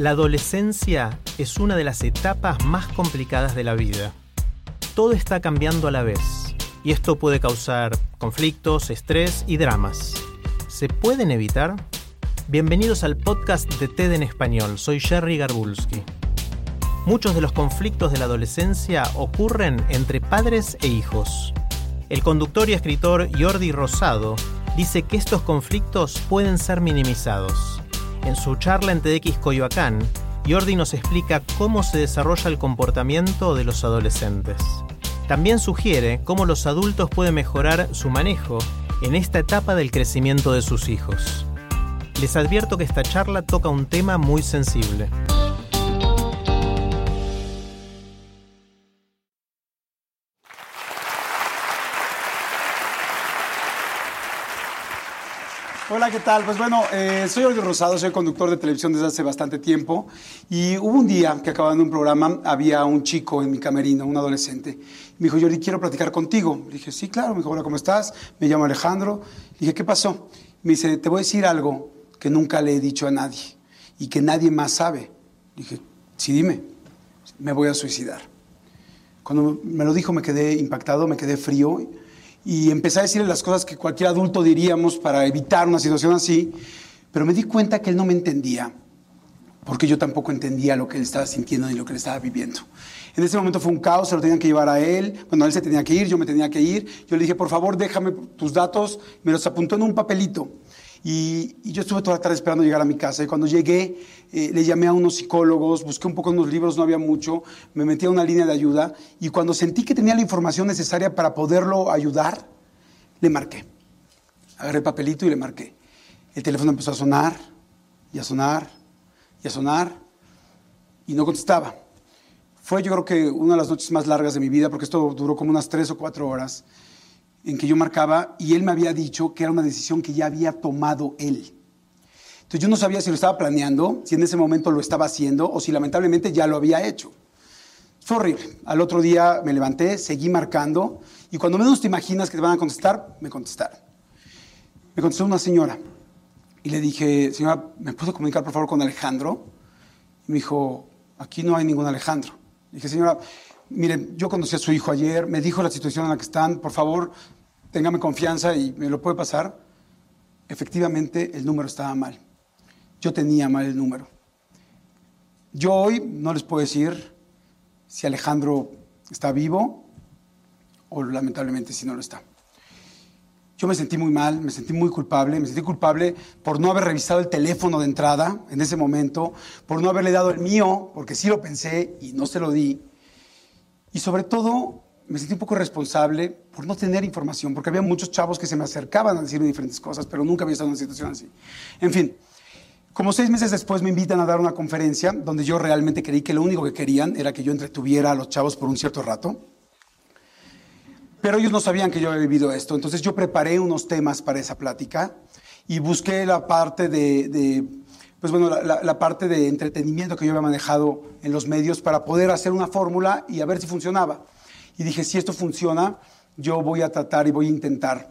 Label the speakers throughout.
Speaker 1: La adolescencia es una de las etapas más complicadas de la vida. Todo está cambiando a la vez y esto puede causar conflictos, estrés y dramas. ¿Se pueden evitar? Bienvenidos al podcast de TED en español. Soy Jerry Garbulski. Muchos de los conflictos de la adolescencia ocurren entre padres e hijos. El conductor y escritor Jordi Rosado dice que estos conflictos pueden ser minimizados. En su charla en TEDx Coyoacán, Jordi nos explica cómo se desarrolla el comportamiento de los adolescentes. También sugiere cómo los adultos pueden mejorar su manejo en esta etapa del crecimiento de sus hijos. Les advierto que esta charla toca un tema muy sensible.
Speaker 2: Hola, ¿qué tal? Pues bueno, eh, soy Jordi Rosado, soy conductor de televisión desde hace bastante tiempo y hubo un día que acabando un programa había un chico en mi camerino, un adolescente. Me dijo, Jordi, quiero platicar contigo. Le dije, sí, claro. Me dijo, hola, ¿cómo estás? Me llamo Alejandro. Le dije, ¿qué pasó? Me dice, te voy a decir algo que nunca le he dicho a nadie y que nadie más sabe. Le dije, sí, dime, me voy a suicidar. Cuando me lo dijo me quedé impactado, me quedé frío y empecé a decirle las cosas que cualquier adulto diríamos para evitar una situación así, pero me di cuenta que él no me entendía, porque yo tampoco entendía lo que él estaba sintiendo ni lo que él estaba viviendo. En ese momento fue un caos, se lo tenían que llevar a él, bueno, él se tenía que ir, yo me tenía que ir, yo le dije, por favor, déjame tus datos, me los apuntó en un papelito. Y, yo estuve toda la tarde esperando llegar a mi casa. Y cuando llegué, eh, le llamé a unos psicólogos, busqué un poco unos libros, no había mucho, me metí a una línea de ayuda. Y cuando sentí que tenía la información necesaria para poderlo ayudar, le marqué. Agarré el papelito y le marqué. El teléfono empezó a sonar, y a sonar, y a sonar, y no contestaba. Fue yo creo que una de las noches más largas de mi vida, porque esto duró como unas tres o cuatro horas en que yo marcaba y él me había dicho que era una decisión que ya había tomado él. Entonces yo no sabía si lo estaba planeando, si en ese momento lo estaba haciendo o si lamentablemente ya lo había hecho. Fue horrible. Al otro día me levanté, seguí marcando y cuando menos te imaginas que te van a contestar, me contestaron. Me contestó una señora y le dije, señora, ¿me puedo comunicar por favor con Alejandro? Y me dijo, aquí no hay ningún Alejandro. Le dije, señora, miren, yo conocí a su hijo ayer, me dijo la situación en la que están, por favor, téngame confianza y me lo puede pasar. Efectivamente, el número estaba mal. Yo tenía mal el número. Yo hoy no les puedo decir si Alejandro está vivo o lamentablemente si no lo está. Yo me sentí muy mal, me sentí muy culpable, me sentí culpable por no haber revisado el teléfono de entrada en ese momento, por no haberle dado el mío, porque sí lo pensé y no se lo di. Y sobre todo, me sentí un poco responsable por no tener información, porque había muchos chavos que se me acercaban a decirme diferentes cosas, pero nunca había estado en una situación así. En fin, como seis meses después me invitan a dar una conferencia donde yo realmente creí que lo único que querían era que yo entretuviera a los chavos por un cierto rato. Pero ellos no sabían que yo había vivido esto, entonces yo preparé unos temas para esa plática y busqué la parte de, de pues bueno, la, parte de entretenimiento que yo había manejado en los medios para poder hacer una fórmula y a ver si funcionaba. Y dije, si esto funciona, yo voy a tratar y voy a intentar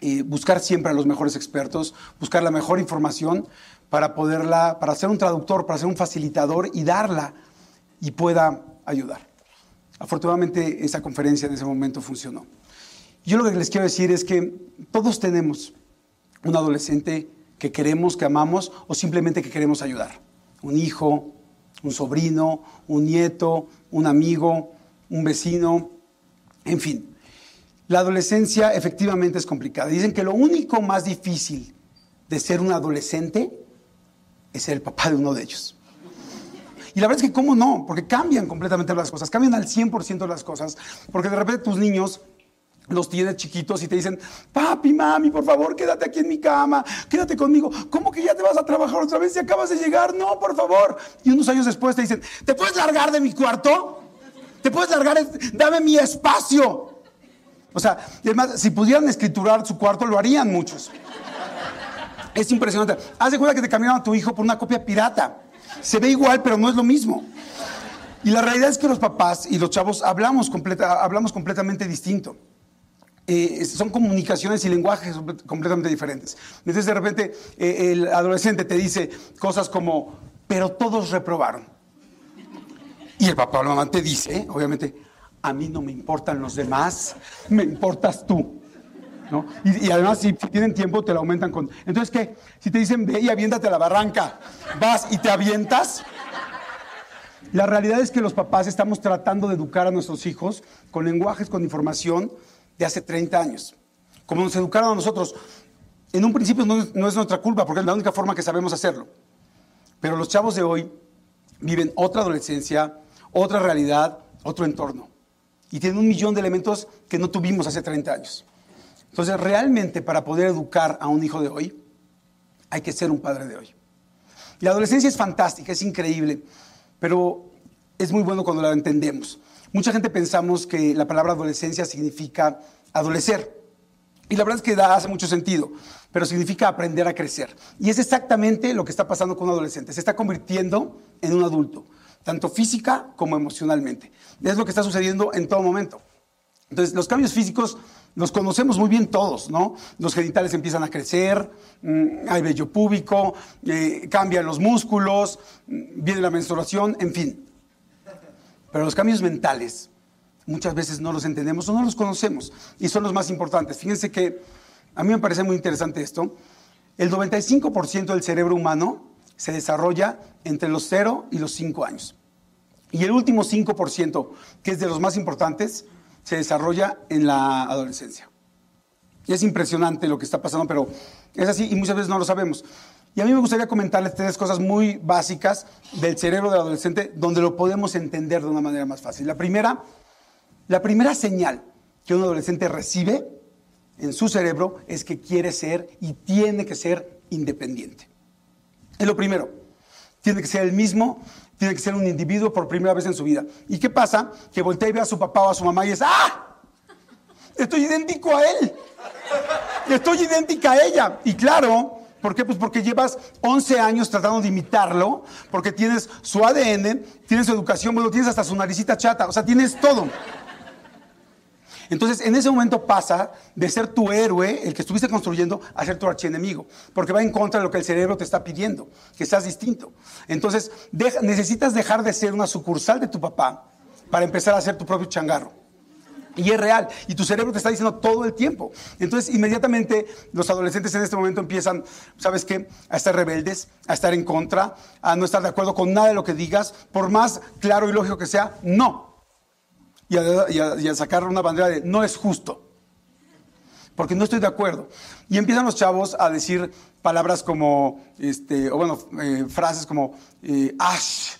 Speaker 2: eh, buscar siempre a los mejores expertos, buscar la mejor información para poderla, para ser un traductor, para ser un facilitador y darla y pueda ayudar. Afortunadamente esa conferencia en ese momento funcionó. Yo lo que les quiero decir es que todos tenemos un adolescente que queremos, que amamos o simplemente que queremos ayudar. Un hijo, un sobrino, un nieto, un amigo, un vecino, en fin. La adolescencia efectivamente es complicada. Dicen que lo único más difícil de ser un adolescente es ser el papá de uno de ellos. Y la verdad es que, ¿cómo no? Porque cambian completamente las cosas, cambian al 100% las cosas, porque de repente tus niños los tienes chiquitos y te dicen, papi, mami, por favor, quédate aquí en mi cama, quédate conmigo. ¿Cómo que ya te vas a trabajar otra vez si acabas de llegar? No, por favor. Y unos años después te dicen, ¿te puedes largar de mi cuarto? ¿Te puedes largar? Dame mi espacio. O sea, además, si pudieran escriturar su cuarto, lo harían muchos. Es impresionante. Haz de cuenta que te cambiaron a tu hijo por una copia pirata. Se ve igual, pero no es lo mismo. Y la realidad es que los papás y los chavos hablamos, hablamos completamente distinto. Eh, son comunicaciones y lenguajes completamente diferentes. Entonces de repente eh, el adolescente te dice cosas como, pero todos reprobaron. Y el papá o la mamá te dice, obviamente, a mí no me importan los demás, me importas tú. Y, además, si, tienen tiempo, te lo aumentan con. Entonces, ¿qué? Si te dicen, ve y aviéntate a la barranca, vas y te avientas. La realidad es que los papás estamos tratando de educar a nuestros hijos con lenguajes, con información de hace 30 años. Como nos educaron a nosotros. En un principio no, no es nuestra culpa, porque es la única forma que sabemos hacerlo. Pero los chavos de hoy viven otra adolescencia, otra realidad, otro entorno. Y tienen un millón de elementos que no tuvimos hace 30 años. Entonces, realmente para poder educar a un hijo de hoy, hay que ser un padre de hoy. La adolescencia es fantástica, es increíble, pero es muy bueno cuando la entendemos. Mucha gente pensamos que la palabra adolescencia significa adolecer. Y la verdad es que da, hace mucho sentido, pero significa aprender a crecer. Y es exactamente lo que está pasando con un adolescente. Se está convirtiendo en un adulto, tanto física como emocionalmente. Es lo que está sucediendo en todo momento. Entonces, los cambios físicos los conocemos muy bien todos, ¿no? Los genitales empiezan a crecer, mm, hay vello púbico, eh, cambian los músculos, mm, viene la menstruación, en fin. Pero los cambios mentales muchas veces no los entendemos o no los conocemos y son los más importantes. Fíjense que a mí me parece muy interesante esto. El 95% del cerebro humano se desarrolla entre los 0 y los 5 años. Y el último 5%, que es de los más importantes, se desarrolla en la adolescencia. Y es impresionante lo que está pasando, pero es así y muchas veces no lo sabemos. Y a mí me gustaría comentarles tres cosas muy básicas del cerebro del adolescente donde lo podemos entender de una manera más fácil. La primera, la primera señal que un adolescente recibe en su cerebro es que quiere ser y tiene que ser independiente. Es lo primero. Tiene que ser el mismo tiene que ser un individuo por primera vez en su vida. ¿Y qué pasa? Que voltea ve a su papá o a su mamá y es, ¡ah! Estoy idéntico a él. Estoy idéntica a ella. Y claro, ¿por qué? Pues porque llevas 11 años tratando de imitarlo, porque tienes su ADN, tienes su educación, bueno, tienes hasta su naricita chata, o sea, tienes todo. Entonces, en ese momento pasa de ser tu héroe, el que estuviste construyendo, a ser tu archienemigo, porque va en contra de lo que el cerebro te está pidiendo, que seas distinto. Entonces, necesitas dejar de ser una sucursal de tu papá para empezar a ser tu propio changarro. Y es real. Y tu cerebro te está diciendo todo el tiempo. Entonces, inmediatamente los adolescentes en este momento empiezan, ¿sabes qué? A estar rebeldes, a estar en contra, a no estar de acuerdo con nada de lo que digas, por más claro y lógico que sea, no y a, sacar una bandera de no es justo, porque no estoy de acuerdo. Y empiezan los chavos a decir palabras como, este, o bueno, eh, frases como eh, ash,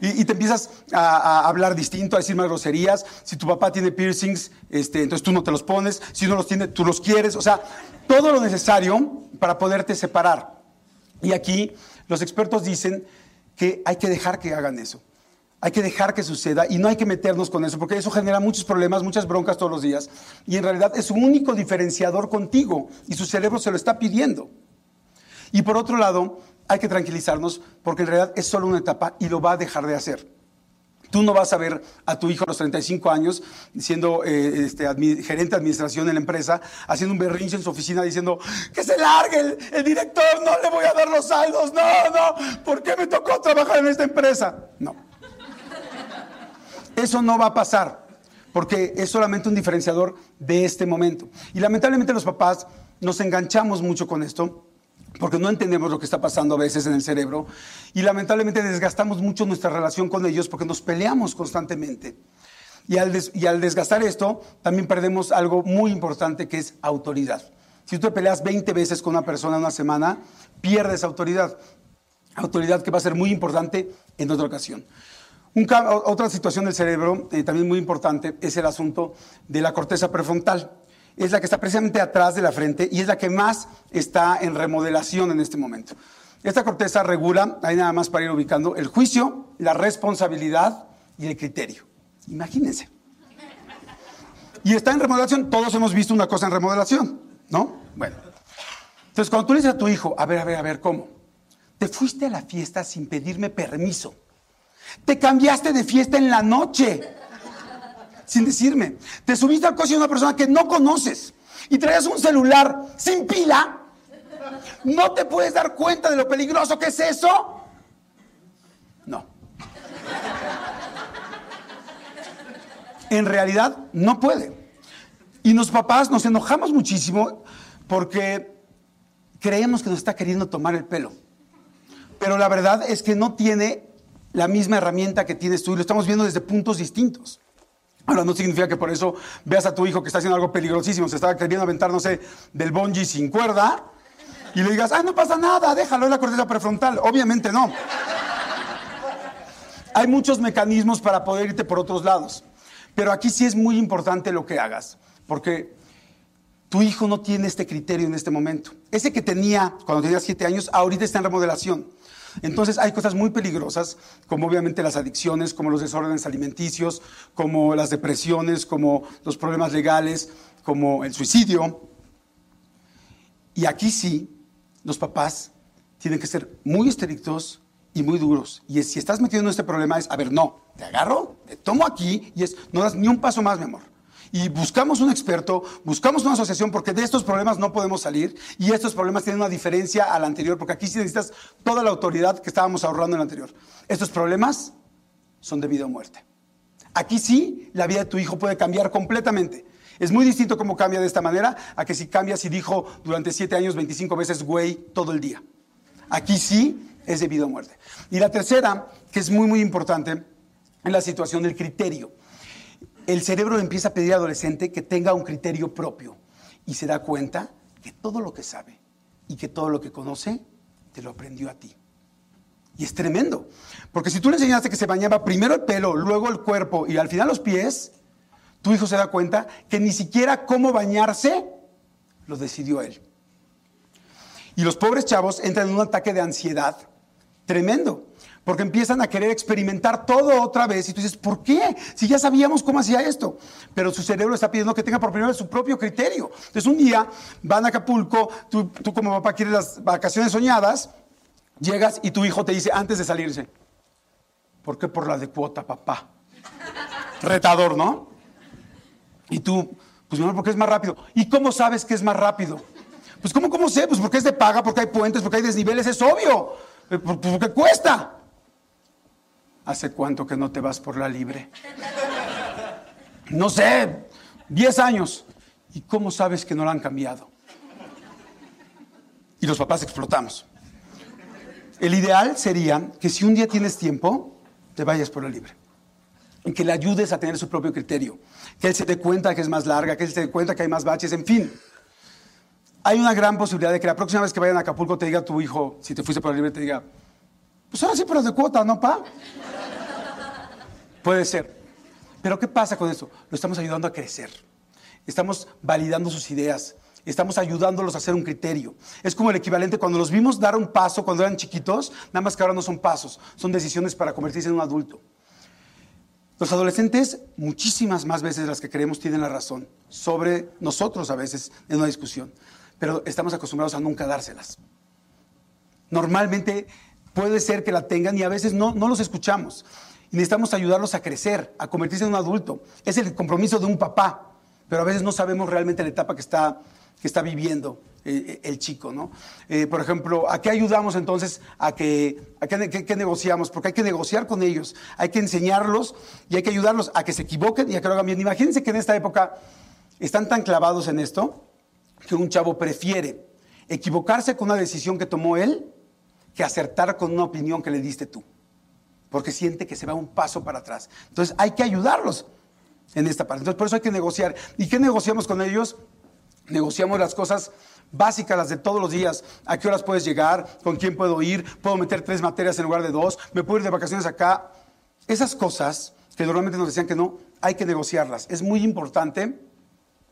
Speaker 2: Y, te empiezas a, hablar distinto, a decir más groserías. Si tu papá tiene piercings, este, entonces tú no te los pones. Si no los tiene, tú los quieres. O sea, todo lo necesario para poderte separar. Y aquí los expertos dicen que hay que dejar que hagan eso. Hay que dejar que suceda y no hay que meternos con eso, porque eso genera muchos problemas, muchas broncas todos los días. Y en realidad es un único diferenciador contigo y su cerebro se lo está pidiendo. Y por otro lado, hay que tranquilizarnos porque en realidad es solo una etapa y lo va a dejar de hacer. Tú no vas a ver a tu hijo a los 35 años siendo eh, este, gerente de administración en la empresa, haciendo un berrinche en su oficina diciendo, que se largue el, director, no le voy a dar los saldos, no, no, ¿por qué me tocó trabajar en esta empresa? No. Eso no va a pasar, porque es solamente un diferenciador de este momento. Y lamentablemente los papás nos enganchamos mucho con esto porque no entendemos lo que está pasando a veces en el cerebro y lamentablemente desgastamos mucho nuestra relación con ellos porque nos peleamos constantemente. Y al, y al desgastar esto, también perdemos algo muy importante que es autoridad. Si tú te peleas 20 veces con una persona en una semana, pierdes autoridad. Autoridad que va a ser muy importante en otra ocasión. otra situación del cerebro, eh, también muy importante, es el asunto de la corteza prefrontal. Es la que está precisamente atrás de la frente y es la que más está en remodelación en este momento. Esta corteza regula, ahí nada más para ir ubicando, el juicio, la responsabilidad y el criterio. Imagínense. Y está en remodelación, todos hemos visto una cosa en remodelación, ¿no? Bueno. Entonces, cuando tú le dices a tu hijo, a ver, a ver, a ver, ¿cómo? Te fuiste a la fiesta sin pedirme permiso. Te cambiaste de fiesta en la noche sin decirme. Te subiste al coche de una persona que no conoces y traías un celular sin pila. ¿No te puedes dar cuenta de lo peligroso que es eso? No. En realidad no puede. Y los papás nos enojamos muchísimo porque creemos que nos está queriendo tomar el pelo. Pero la verdad es que no tiene la misma herramienta que tienes tú y lo estamos viendo desde puntos distintos. Ahora, no significa que por eso veas a tu hijo que está haciendo algo peligrosísimo, se está queriendo aventar, no sé, del bungee sin cuerda, y le digas, ah, no pasa nada, déjalo en la corteza prefrontal. Obviamente no. Hay muchos mecanismos para poder irte por otros lados. Pero aquí sí es muy importante lo que hagas, porque tu hijo no tiene este criterio en este momento. Ese que tenía cuando tenía siete años, ahorita está en remodelación. Entonces hay cosas muy peligrosas, como obviamente las adicciones, como los desórdenes alimenticios, como las depresiones, como los problemas legales, como el suicidio. Y aquí sí, los papás tienen que ser muy estrictos y muy duros. Y si estás metiendo en este problema es, a ver, no, te agarro, te tomo aquí y es, no das ni un paso más, mi amor y buscamos un experto, buscamos una asociación porque de estos problemas no podemos salir y estos problemas tienen una diferencia al anterior porque aquí sí necesitas toda la autoridad que estábamos ahorrando en el anterior. Estos problemas son de vida o muerte. Aquí sí la vida de tu hijo puede cambiar completamente. Es muy distinto cómo cambia de esta manera a que si cambia si dijo durante siete años 25 veces güey todo el día. Aquí sí es de vida o muerte. Y la tercera, que es muy, muy importante, es la situación del criterio el cerebro empieza a pedir al adolescente que tenga un criterio propio y se da cuenta que todo lo que sabe y que todo lo que conoce te lo aprendió a ti. Y es tremendo, porque si tú le enseñaste que se bañaba primero el pelo, luego el cuerpo y al final los pies, tu hijo se da cuenta que ni siquiera cómo bañarse lo decidió él. Y los pobres chavos entran en un ataque de ansiedad tremendo porque empiezan a querer experimentar todo otra vez y tú dices, ¿por qué? Si ya sabíamos cómo hacía esto. Pero su cerebro está pidiendo que tenga por primera vez su propio criterio. Entonces un día van a Acapulco, tú, como papá quieres las vacaciones soñadas, llegas y tu hijo te dice antes de salirse, ¿por qué por la de cuota, papá? Retador, ¿no? Y tú, pues no, porque es más rápido. ¿Y cómo sabes que es más rápido? Pues ¿cómo, cómo sé? Pues porque es de paga, porque hay puentes, porque hay desniveles, es obvio. Eh, porque cuesta. ¿Hace cuánto que no te vas por la libre? No sé, 10 años. ¿Y cómo sabes que no la han cambiado? Y los papás explotamos. El ideal sería que si un día tienes tiempo, te vayas por la libre. Y que le ayudes a tener su propio criterio. Que él se dé cuenta que es más larga, que él se dé cuenta que hay más baches, en fin. Hay una gran posibilidad de que la próxima vez que vayan a Acapulco te diga tu hijo, si te fuiste por la libre, te diga, pues ahora sí las de cuota, ¿no, pa? Puede ser. Pero ¿qué pasa con eso? Lo estamos ayudando a crecer. Estamos validando sus ideas. Estamos ayudándolos a hacer un criterio. Es como el equivalente cuando los vimos dar un paso cuando eran chiquitos, nada más que ahora no son pasos, son decisiones para convertirse en un adulto. Los adolescentes, muchísimas más veces las que creemos, tienen la razón sobre nosotros a veces en una discusión, pero estamos acostumbrados a nunca dárselas. Normalmente puede ser que la tengan y a veces no, no los escuchamos. Y necesitamos ayudarlos a crecer, a convertirse en un adulto. Es el compromiso de un papá, pero a veces no sabemos realmente la etapa que está, que está viviendo eh, eh, el chico, ¿no? Eh, por ejemplo, ¿a qué ayudamos entonces a que, a qué, negociamos? Porque hay que negociar con ellos, hay que enseñarlos y hay que ayudarlos a que se equivoquen y a que lo hagan bien. Imagínense que en esta época están tan clavados en esto que un chavo prefiere equivocarse con una decisión que tomó él que acertar con una opinión que le diste tú porque siente que se va un paso para atrás. Entonces hay que ayudarlos en esta parte. Entonces por eso hay que negociar. ¿Y qué negociamos con ellos? Negociamos las cosas básicas, las de todos los días. ¿A qué horas puedes llegar? ¿Con quién puedo ir? ¿Puedo meter tres materias en lugar de dos? ¿Me puedo ir de vacaciones acá? esas cosas que normalmente nos decían que no, hay que negociarlas. Es muy importante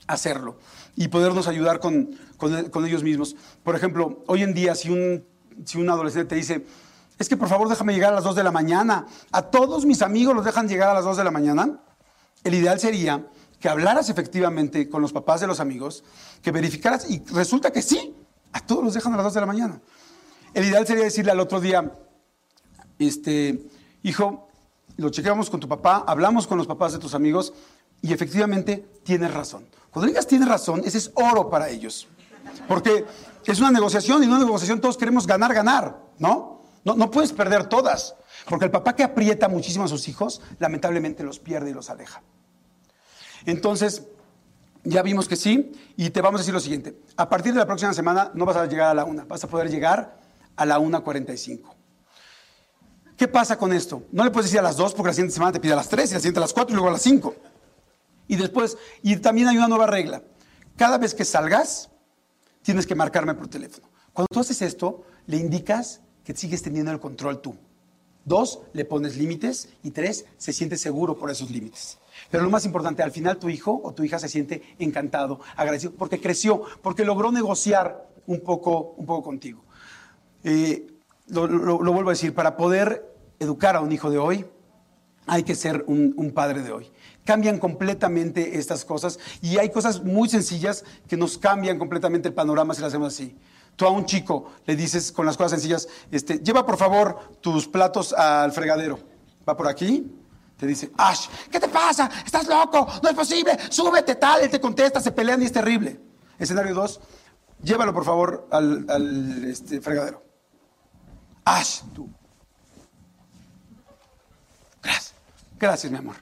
Speaker 2: hacerlo y podernos ayudar con, con, ellos mismos. Por ejemplo, hoy en día, si un, si un adolescente te dice, es que por favor déjame llegar a las 2 de la mañana, a todos mis amigos los dejan llegar a las 2 de la mañana, el ideal sería que hablaras efectivamente con los papás de los amigos, que verificaras y resulta que sí, a todos los dejan a las 2 de la mañana. El ideal sería decirle al otro día, este, hijo, lo chequeamos con tu papá, hablamos con los papás de tus amigos y efectivamente tienes razón. Cuando digas tienes razón, ese es oro para ellos. Porque es una negociación y en una negociación todos queremos ganar, ganar, ¿no? No, no puedes perder todas. Porque el papá que aprieta muchísimo a sus hijos, lamentablemente los pierde y los aleja. Entonces, ya vimos que sí, y te vamos a decir lo siguiente. A partir de la próxima semana no vas a llegar a la una, vas a poder llegar a la 1.45. ¿Qué pasa con esto? No le puedes decir a las 2 porque la siguiente semana te pide a las 3 y la siguiente a las 4 y luego a las 5. Y después, y también hay una nueva regla. Cada vez que salgas, tienes que marcarme por teléfono. Cuando tú haces esto, le indicas que sigues teniendo el control tú. Dos, le pones límites. Y tres, se siente seguro por esos límites. Pero lo más importante, al final tu hijo o tu hija se siente encantado, agradecido, porque creció, porque logró negociar un poco, un poco contigo. Eh, lo, vuelvo a decir, para poder educar a un hijo de hoy, hay que ser un, un, padre de hoy. Cambian completamente estas cosas y hay cosas muy sencillas que nos cambian completamente el panorama si lo hacemos así. Tú a un chico le dices con las cosas sencillas, este, lleva por favor tus platos al fregadero. Va por aquí, te dice, Ash, ¿qué te pasa? ¿Estás loco? No es posible, súbete tal. Él te contesta, se pelean y es terrible. Escenario 2, llévalo por favor al, este, fregadero. Ash, tú. Gracias. Gracias, mi amor.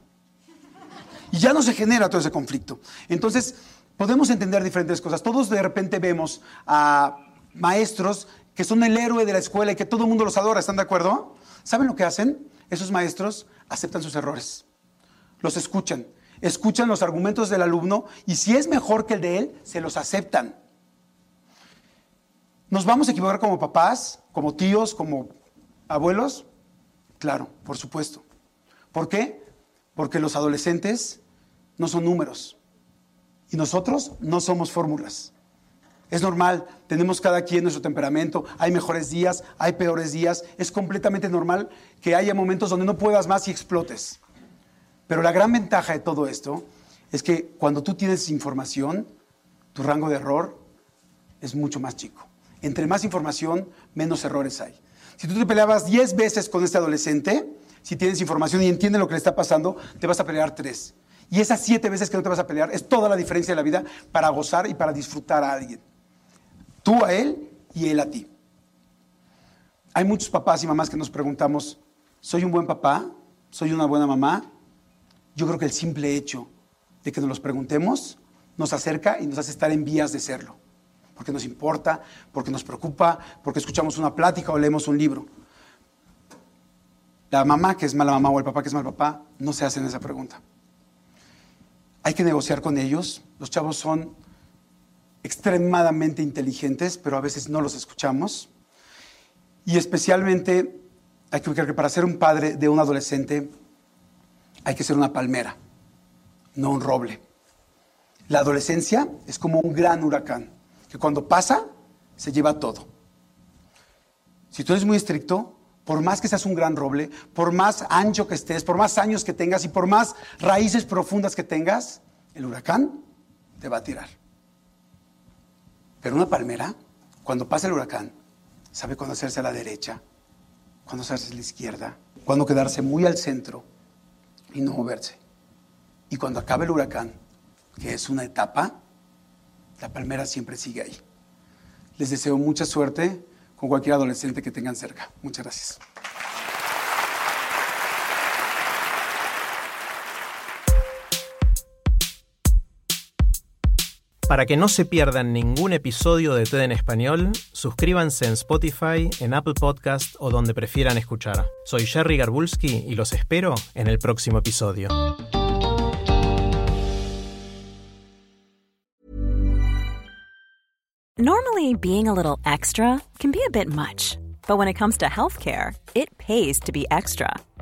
Speaker 2: Y ya no se genera todo ese conflicto. Entonces, podemos entender diferentes cosas. Todos de repente vemos a maestros que son el héroe de la escuela y que todo el mundo los adora, ¿están de acuerdo? ¿Saben lo que hacen? Esos maestros aceptan sus errores, los escuchan, escuchan los argumentos del alumno y si es mejor que el de él, se los aceptan. ¿Nos vamos a equivocar como papás, como tíos, como abuelos? Claro, por supuesto. ¿Por qué? Porque los adolescentes no son números y nosotros no somos fórmulas. Es normal, tenemos cada quien nuestro temperamento, hay mejores días, hay peores días, es completamente normal que haya momentos donde no puedas más y explotes. Pero la gran ventaja de todo esto es que cuando tú tienes información, tu rango de error es mucho más chico. Entre más información, menos errores hay. Si tú te peleabas 10 veces con este adolescente, si tienes información y entiendes lo que le está pasando, te vas a pelear 3. Y esas 7 veces que no te vas a pelear es toda la diferencia de la vida para gozar y para disfrutar a alguien. Tú a él y él a ti. Hay muchos papás y mamás que nos preguntamos, ¿soy un buen papá? ¿Soy una buena mamá? Yo creo que el simple hecho de que nos los preguntemos nos acerca y nos hace estar en vías de serlo. Porque nos importa, porque nos preocupa, porque escuchamos una plática o leemos un libro. La mamá que es mala mamá o el papá que es mal papá no se hacen esa pregunta. Hay que negociar con ellos. Los chavos son extremadamente inteligentes, pero a veces no los escuchamos. Y especialmente, hay que ver que para ser un padre de un adolescente hay que ser una palmera, no un roble. La adolescencia es como un gran huracán, que cuando pasa, se lleva todo. Si tú eres muy estricto, por más que seas un gran roble, por más ancho que estés, por más años que tengas y por más raíces profundas que tengas, el huracán te va a tirar. Pero una palmera, cuando pasa el huracán, sabe cuándo hacerse a la derecha, cuándo hacerse a la izquierda, cuándo quedarse muy al centro y no moverse. Y cuando acabe el huracán, que es una etapa, la palmera siempre sigue ahí. Les deseo mucha suerte con cualquier adolescente que tengan cerca. Muchas gracias.
Speaker 1: Para que no se pierdan ningún episodio de TED en español, suscríbanse en Spotify, en Apple Podcast o donde prefieran escuchar. Soy Jerry Garbulski y los espero en el próximo episodio.
Speaker 3: Normally, being a little extra can be a bit much, but when it comes to healthcare, it pays to be extra.